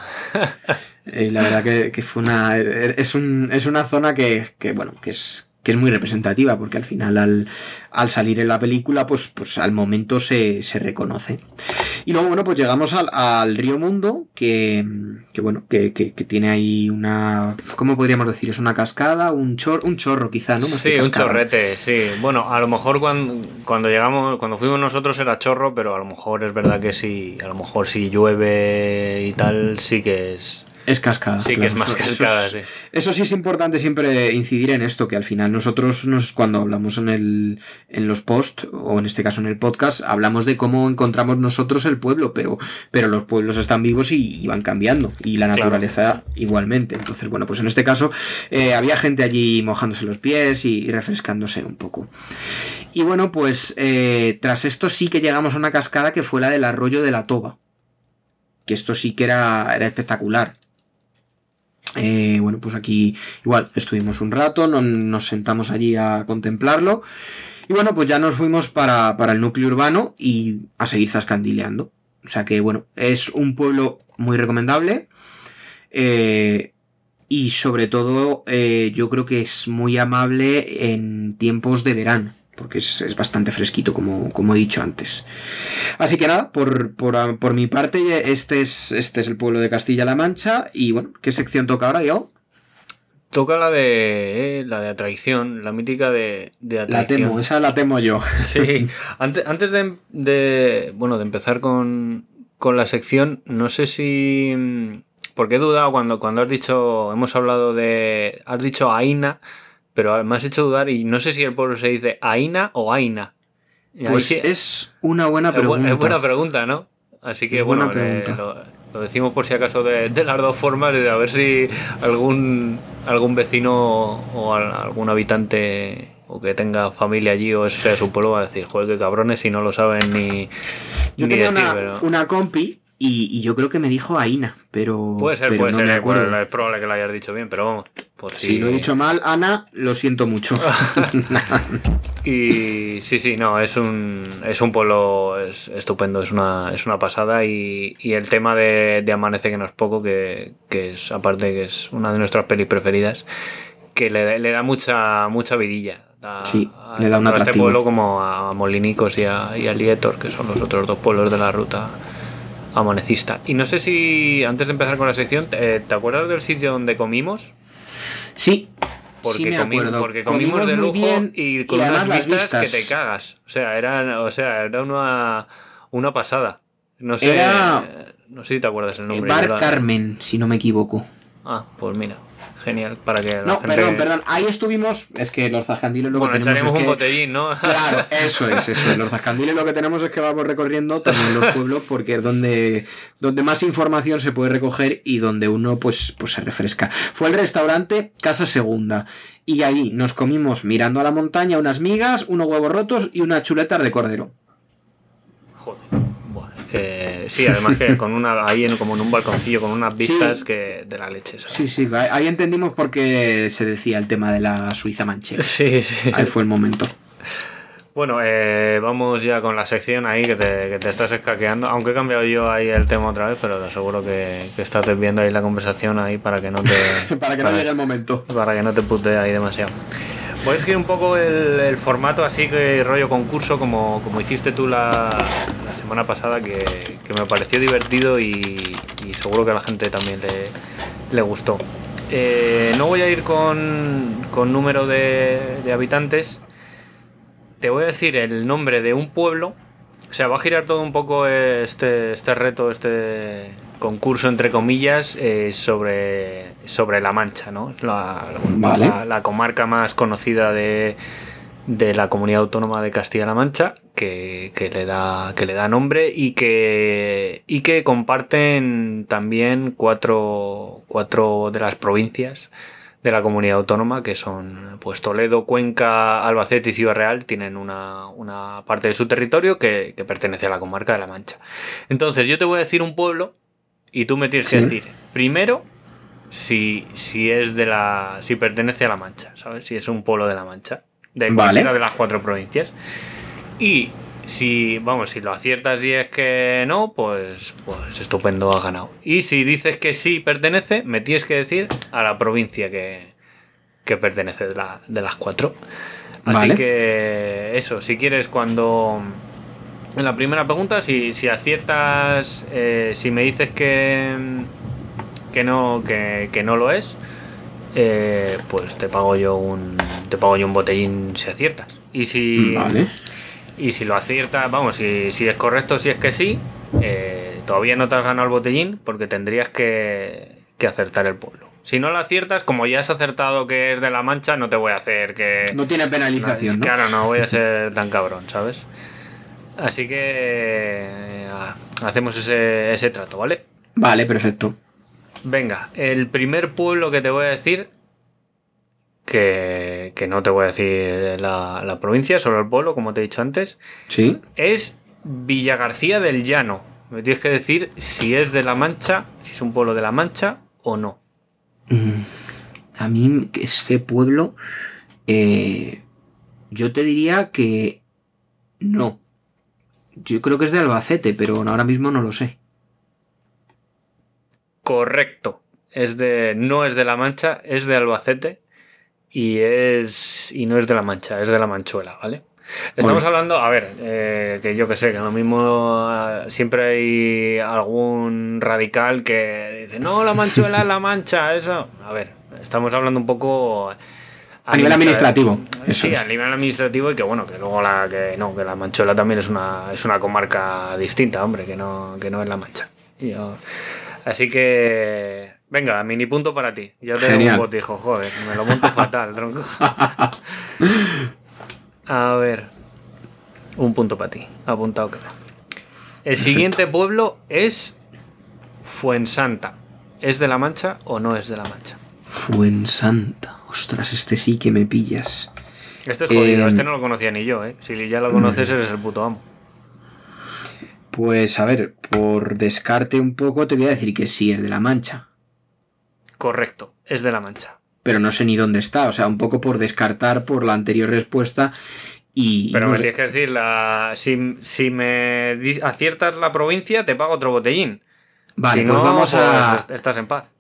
Eh, la verdad que, fue una. Es, un, es una zona que, que, bueno, que es, que es muy representativa, porque al final al, salir en la película, pues, pues al momento se, reconoce. Y luego, bueno, pues llegamos al, Río Mundo, que, bueno, que, tiene ahí una, ¿cómo podríamos decir? Es una cascada, un, chor, un chorro quizá, ¿no? sí, un chorrete, sí. Bueno, a lo mejor cuando, cuando llegamos, cuando fuimos nosotros era chorro, pero a lo mejor es verdad que sí, a lo mejor si llueve y tal, sí que es es cascada. Sí, que es más cascada, sí. Eso sí es importante siempre incidir en esto, que al final nosotros nos, cuando hablamos en, el, en los posts, o en este caso en el podcast, hablamos de cómo encontramos nosotros el pueblo, pero, pero los pueblos están vivos y, van cambiando, y la naturaleza igualmente. Entonces, bueno, pues en este caso eh, había gente allí mojándose los pies y, refrescándose un poco. Y bueno, pues eh, tras esto sí que llegamos a una cascada que fue la del arroyo de la Toba. Que esto sí que era, era espectacular eh, bueno, pues aquí igual estuvimos un rato, nos sentamos allí a contemplarlo. Y bueno, pues ya nos fuimos para, el núcleo urbano y a seguir zascandileando. O sea que bueno, es un pueblo muy recomendable. Eh, y sobre todo eh, yo creo que es muy amable en tiempos de verano porque es, bastante fresquito, como, como, he dicho antes. Así que nada, por, por, mi parte, este es, este es el pueblo de Castilla-La Mancha. Y bueno, ¿qué sección toca ahora, yo? Toca la de eh, la de atracción, la mítica de, de atracción. La temo, esa la temo yo. *laughs* Sí, antes, antes de, bueno, de empezar con, con la sección, no sé si... Porque he dudado cuando, cuando has dicho, hemos hablado de... Has dicho Aina pero me has hecho dudar y no sé si el pueblo se dice Aina o Aina. Pues es una buena pregunta. Es buena pregunta, ¿no? Así que bueno, lo, decimos por si acaso de, las dos formas, de a ver si algún, algún vecino o algún habitante o que tenga familia allí o sea su pueblo va a decir, joder, qué cabrones si no lo saben ni... Yo tenía una compi y, yo creo que me dijo Aina, pero. Puede ser, puede ser. Me acuerdo. es probable que lo hayas dicho bien, pero vamos. Por si... lo he dicho mal, Ana, lo siento mucho. *laughs* y sí, sí, no, es un, es un pueblo es estupendo, es una, es una pasada. Y, el tema de, Amanece, que no es poco, que, es, aparte, que es una de nuestras pelis preferidas, que le, da mucha, mucha vidilla. sí, le da una A este pueblo como a Molinicos y a, y a Lietor, que son los otros dos pueblos de la ruta amanecista. Y no sé si antes de empezar con la sección, ¿te, acuerdas del sitio donde comimos? Sí. Porque, sí me acuerdo. porque comimos, de lujo y con unas vistas, que te cagas. O sea, era, o sea, era una, una pasada. No sé, no sé si te acuerdas el nombre. Bar Carmen, si no me equivoco. Ah, pues mira genial para que No, perdón, perdón. Ahí estuvimos. Es que los zascandiles lo que tenemos. es un botellín, ¿no? *laughs* Claro, eso es, eso Los zascandiles lo que tenemos es que vamos recorriendo también los pueblos porque es donde, donde más información se puede recoger y donde uno pues, pues se refresca. Fue el restaurante Casa Segunda. Y ahí nos comimos mirando a la montaña unas migas, unos huevos rotos y unas chuletas de cordero. Que *laughs* sí, además que con una ahí en, como en un balconcillo con unas vistas que de la leche. Sí, sí, ahí entendimos por qué se decía el tema de la Suiza manchega. *laughs* Sí, sí. Ahí fue el momento. Bueno, eh, vamos ya con la sección ahí que te, que estás escaqueando. Aunque he cambiado yo ahí el tema otra vez, pero te aseguro que, que estás viendo ahí la conversación ahí para que no te. *laughs* para que no llegue el momento. Para que no te pute ahí demasiado. Puedes que un poco el, formato así que rollo concurso como, como hiciste tú la, semana pasada que, me pareció divertido y, seguro que a la gente también le, gustó. Eh, no voy a ir con, con número de, habitantes. Te voy a decir el nombre de un pueblo. O sea, va a girar todo un poco este, este reto, este, concurso entre comillas eh, sobre, sobre La Mancha, ¿no? La, Vale. la- la comarca más conocida de, de la comunidad autónoma de Castilla-La Mancha, que, que le da, que le da nombre y que, y que comparten también cuatro, cuatro de las provincias de la comunidad autónoma, que son pues Toledo, Cuenca, Albacete y Ciudad Real, tienen una, una parte de su territorio que, que pertenece a la comarca de La Mancha. Entonces, yo te voy a decir un pueblo y tú me tienes que Sí. decir, primero, si, si es de la. si pertenece a La Mancha, ¿sabes? Si es un pueblo de La Mancha. De Vale. cualquiera de las cuatro provincias. Y si, vamos, si lo aciertas y es que no, pues, pues estupendo, has ganado. Y si dices que sí pertenece, me tienes que decir a la provincia que, que pertenece de, la- de las cuatro. Así Vale. que eso, si quieres cuando... En la primera pregunta, si, si aciertas, eh, si me dices que, que, no, que, que no lo es, eh, pues te pago yo un te pago yo un botellín si aciertas. Y si, Vale. y si lo aciertas, vamos, si, si es correcto, si es que sí, eh, todavía no te has ganado el botellín porque tendrías que, que acertar el pueblo. Si no lo aciertas, como ya has acertado que es de La Mancha, no te voy a hacer que... No tiene penalización, ¿no? Claro, no voy a ser tan cabrón, ¿sabes? Así que eh, hacemos ese, ese trato, ¿vale? Vale, perfecto. Venga, el primer pueblo que te voy a decir, que, que no te voy a decir la, la provincia, solo el pueblo, como te he dicho antes, ¿Sí? es Villagarcía del Llano. Me tienes que decir si es de La Mancha, si es un pueblo de La Mancha o no. Mm, A mí, que ese pueblo, eh, yo te diría que no. Yo creo que es de Albacete, pero ahora mismo no lo sé. Correcto. Es de. No es de La Mancha, es de Albacete. Y es. Y no es de La Mancha, es de la Manchuela, ¿vale? Estamos Bueno. hablando, a ver, eh, que yo que sé, que lo mismo eh, siempre hay algún radical que dice, no, la Manchuela es la Mancha, eso. A ver, estamos hablando un poco. A nivel administrativo, Sí, es. a nivel administrativo y que bueno, que luego la que no, que la Manchuela también es una, es una comarca distinta, hombre, que no, que no es la Mancha. Yo- Así que. Venga, mini punto para ti. Ya te doy un botijo, joder, me lo monto fatal, tronco. *laughs* A ver. Un punto para ti. Apuntado queda. El siguiente pueblo es Fuensanta. ¿Es de la Mancha o no es de la Mancha? Fuensanta. Ostras, este sí que me pillas. Este es jodido, Eh, este no lo conocía ni yo, ¿eh? Si ya lo conoces, eres el puto amo. Pues a ver, por descarte un poco te voy a decir que sí es de la Mancha. Correcto, es de la Mancha. Pero no sé ni dónde está. O sea, un poco por descartar por la anterior respuesta. Y. Pero no me sé. tienes que decir, la... si, si me aciertas la provincia, te pago otro botellín. Vale, Si pues no, vamos a. pues est- estás en paz.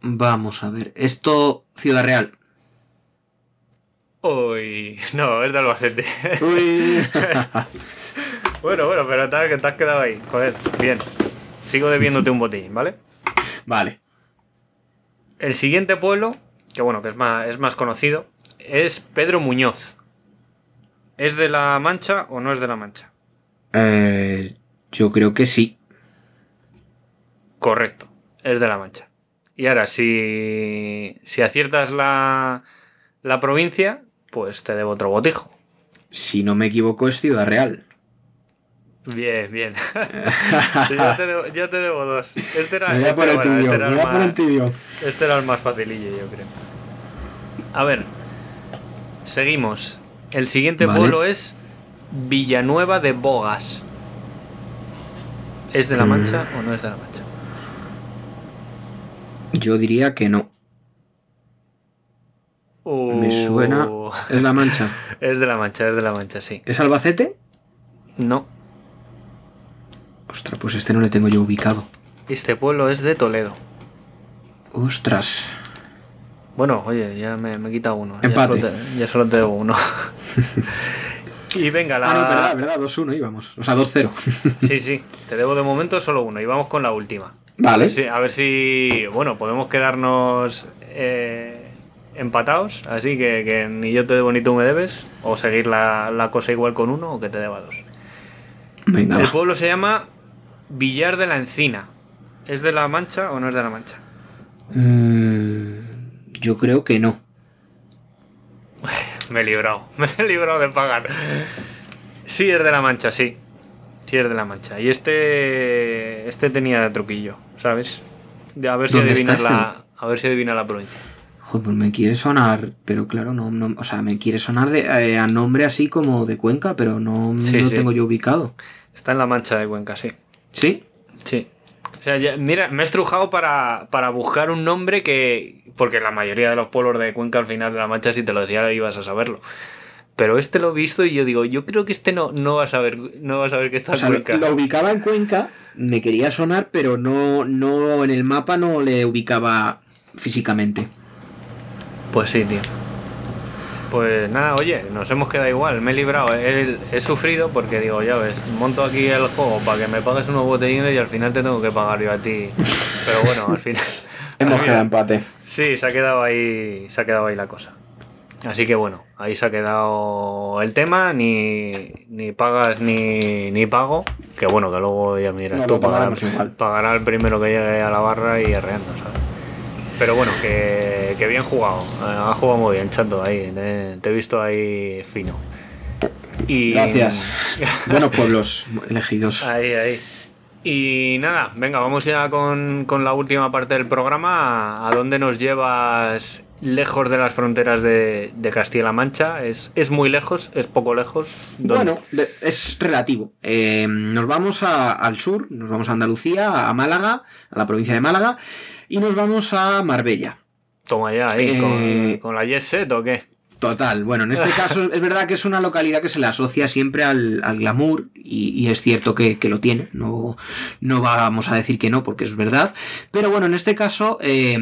Vamos a ver. Esto, Ciudad Real. Uy, *laughs* no, es de Albacete. Uy. *laughs* bueno, bueno, pero te te has quedado ahí. Joder, bien. Sigo debiéndote un botellín, ¿vale? vale. El siguiente pueblo, que bueno, que es más, es más conocido, es Pedro Muñoz. ¿Es de la Mancha o no es de la Mancha? Eh, yo creo que sí. Correcto, es de la Mancha. Y ahora, si, si aciertas la, la provincia, pues te debo otro botijo. Si no me equivoco, es Ciudad Real. Bien, bien. *laughs* ya, te debo, ya te debo dos. Este era, Me voy a este bueno, tibio. este era el tibio. Este era el más facilillo, yo creo. A ver. Seguimos. El siguiente Vale. pueblo es Villanueva de Bogas. ¿Es de la Mm. Mancha o no es de la Mancha? Yo diría que no. Me suena. Uh, Es La Mancha. *laughs* Es de la Mancha, es de la Mancha, sí. ¿Es Albacete? No. Ostras, pues este no le tengo yo ubicado. Este pueblo es de Toledo. Ostras. Bueno, oye, ya me, me he quitado uno. Empate. Ya solo te, ya solo te debo uno. *laughs* y venga, la. Ah, no, verdad, verdad. 2-1 íbamos. O sea, 2-0. *laughs* Sí, sí, te debo de momento solo uno y vamos con la última. vale. Sí, a ver si, bueno, podemos quedarnos eh, empatados, así que, que ni yo te debo ni tú me debes, o seguir la, la cosa igual con uno o que te deba dos. Venga, El pueblo se llama Villar de la Encina. ¿Es de la Mancha o no es de la Mancha? Mm, yo creo que no. Me he librado, *laughs* me he librado de pagar. Sí, es de la Mancha, sí. Sí, es de la Mancha. Y este. Este tenía truquillo, ¿sabes? De a ver si ¿Dónde adivina está la. A ver si adivina la provincia. Joder, pues me quiere sonar, pero claro, no, no o sea, me quiere sonar de, eh, a nombre así como de Cuenca, pero no Sí, lo sí. tengo yo ubicado. Está en la Mancha de Cuenca, sí. ¿Sí? Sí. O sea, ya- mira, me he estrujado para, para buscar un nombre que. Porque la mayoría de los pueblos de Cuenca al final de la Mancha, si te lo decía, ibas a saberlo. Pero este lo he visto y yo digo, yo creo que este no, no va a saber, no va a saber que está O en sea, lo, Cuenca. lo ubicaba en Cuenca, me quería sonar, pero no, no en el mapa no le ubicaba físicamente. Pues sí, tío. Pues nada, oye, nos hemos quedado igual, me he librado, he, he sufrido porque digo, ya ves, monto aquí el juego para que me pagues unos botellines y al final te tengo que pagar yo a ti. *laughs* Pero bueno, al final. *laughs* Hemos quedado empate. Sí, se ha quedado ahí. Se ha quedado ahí la cosa. Así que bueno, ahí se ha quedado el tema, ni, ni pagas ni, ni pago. Que bueno, que luego ya me dirás No, tú, lo pagará, pagaremos igual. pagará el primero que llegue a la barra y arreando, ¿sabes? Pero bueno, que, que bien jugado. Eh, Ha jugado muy bien, chato, ahí. Te, te he visto ahí fino. Y, Gracias. *laughs* Buenos pueblos elegidos. Ahí, ahí. Y nada, venga, vamos ya con, con la última parte del programa. ¿A dónde nos llevas lejos de las fronteras de, de Castilla-La Mancha? ¿Es, ¿Es muy lejos? ¿Es poco lejos? ¿Dónde? Bueno, es relativo. Eh, nos vamos a- al sur, nos vamos a Andalucía, a Málaga, a la provincia de Málaga, y nos vamos a Marbella. Toma ya, ahí, Eh, con, con la Jet Set o qué? Total, bueno, en este caso es verdad que es una localidad que se le asocia siempre al, al glamour y, y es cierto que, que lo tiene, no, no vamos a decir que no porque es verdad, pero bueno, en este caso, eh,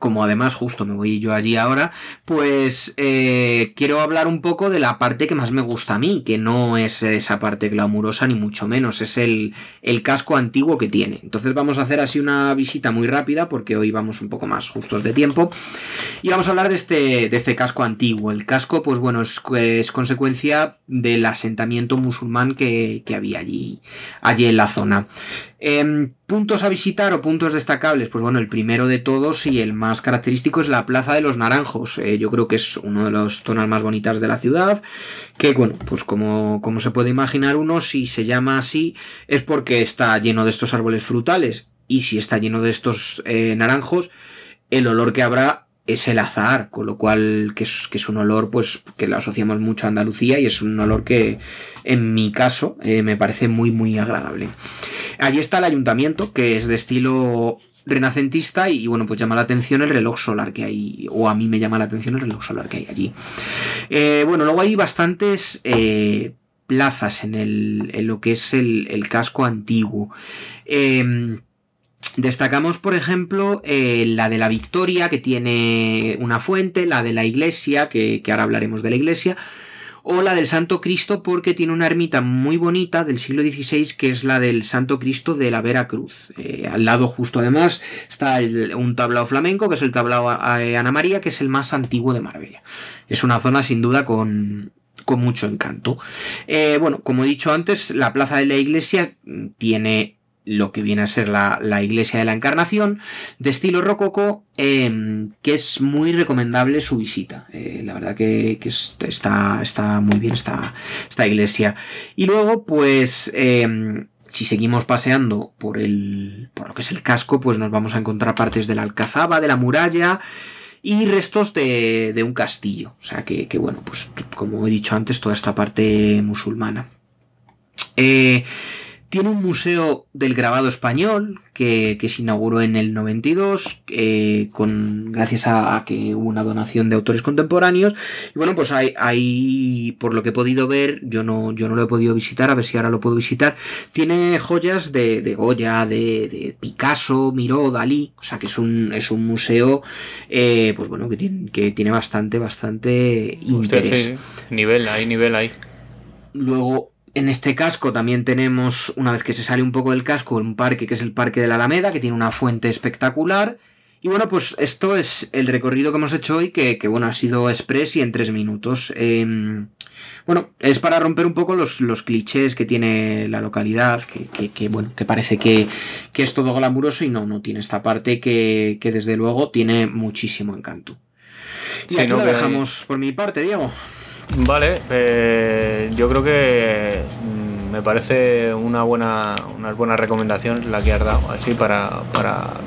como además justo me voy yo allí ahora, pues eh, quiero hablar un poco de la parte que más me gusta a mí, que no es esa parte glamurosa ni mucho menos, es el, el casco antiguo que tiene. Entonces vamos a hacer así una visita muy rápida porque hoy vamos un poco más justos de tiempo. Y vamos a hablar de este, de este casco antiguo. El casco, pues bueno, es, es consecuencia del asentamiento musulmán que, que había allí, allí en la zona. Em, puntos a visitar o puntos destacables, pues bueno, el primero de todos y el más característico es la Plaza de los Naranjos. Eh, yo creo que es una de las zonas más bonitas de la ciudad, que bueno, pues como, como se puede imaginar uno, si se llama así es porque está lleno de estos árboles frutales y si está lleno de estos eh, naranjos, el olor que habrá es el azahar, con lo cual que es, que es un olor pues que lo asociamos mucho a Andalucía y es un olor que en mi caso eh, me parece muy muy agradable. Allí está el ayuntamiento, que es de estilo renacentista y bueno, pues llama la atención el reloj solar que hay, o a mí me llama la atención el reloj solar que hay allí. Eh, bueno, luego hay bastantes eh, plazas en, el, en lo que es el, el casco antiguo. Eh, Destacamos, por ejemplo, eh, la de la Victoria, que tiene una fuente, la de la iglesia, que, ahora hablaremos de la iglesia, o la del Santo Cristo, porque tiene una ermita muy bonita del siglo XVI, que es la del Santo Cristo de la Vera Cruz. Eh, al lado, justo además, está el- un tablao flamenco, que es el tablao a Ana María, que es el más antiguo de Marbella. Es una zona sin duda con, con mucho encanto. Eh, bueno, como he dicho antes, la plaza de la iglesia tiene lo que viene a ser la, la iglesia de la Encarnación, de estilo rococó, eh, que es muy recomendable su visita. Eh, la verdad que, que es- está, está muy bien esta, esta iglesia. Y luego, pues, eh, si seguimos paseando por, el, por lo que es el casco, pues nos vamos a encontrar partes de la alcazaba, de la muralla y restos de, de un castillo. O sea que, que, bueno, pues como he dicho antes, toda esta parte musulmana. Eh, tiene un museo del grabado español que, que se inauguró en el 92, eh, con, gracias a, a que hubo una donación de autores contemporáneos. Y bueno, pues hay, hay, por lo que he podido ver, yo no, yo no lo he podido visitar, a ver si ahora lo puedo visitar. Tiene joyas de, de Goya, de, de Picasso, Miró, Dalí. O sea que es un, es un museo, eh, pues bueno, que tiene, que tiene bastante, bastante interés. sí. Nivel ahí, nivel ahí. Luego, en este casco también tenemos, una vez que se sale un poco del casco, un parque que es el Parque de la Alameda, que tiene una fuente espectacular. Y bueno, pues esto es el recorrido que hemos hecho hoy, que, bueno, ha sido express y en tres minutos. Em, bueno, es para romper un poco los, clichés que tiene la localidad, que, bueno, que parece que, es todo glamuroso y no, no tiene esta parte que, desde luego tiene muchísimo encanto. Y aquí lo dejamos por mi parte, Diego. Vale, eh, yo creo que mm, me parece una buena, una buena recomendación la que has dado, así para,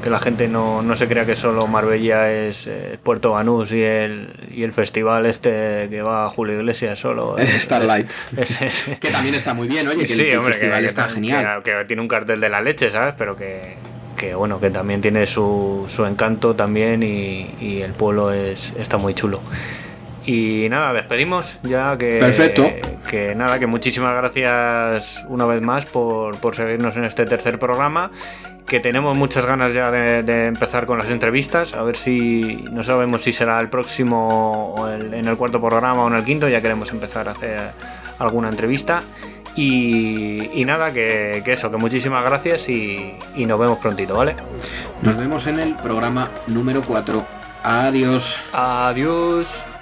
que la gente no, se crea que solo Marbella es eh, Puerto Banús y el, y el festival este que va a Julio Iglesias solo. *laughs* Starlight. que también está muy bien, oye, que el, festival está genial. Que, tiene un cartel de la leche, ¿sabes? Pero que, bueno, que también tiene su, su encanto también y, y el pueblo es, está muy chulo. Y nada, despedimos ya que. Perfecto. Que nada, que muchísimas gracias una vez más por, seguirnos en este tercer programa. Que tenemos muchas ganas ya de, empezar con las entrevistas. A ver si. No sabemos si será el próximo o en el cuarto programa o en el quinto. Ya queremos empezar a hacer alguna entrevista. Y, nada, que, eso, que muchísimas gracias y, y nos vemos prontito, ¿vale? Nos vemos en el programa número 4. Adiós. Adiós.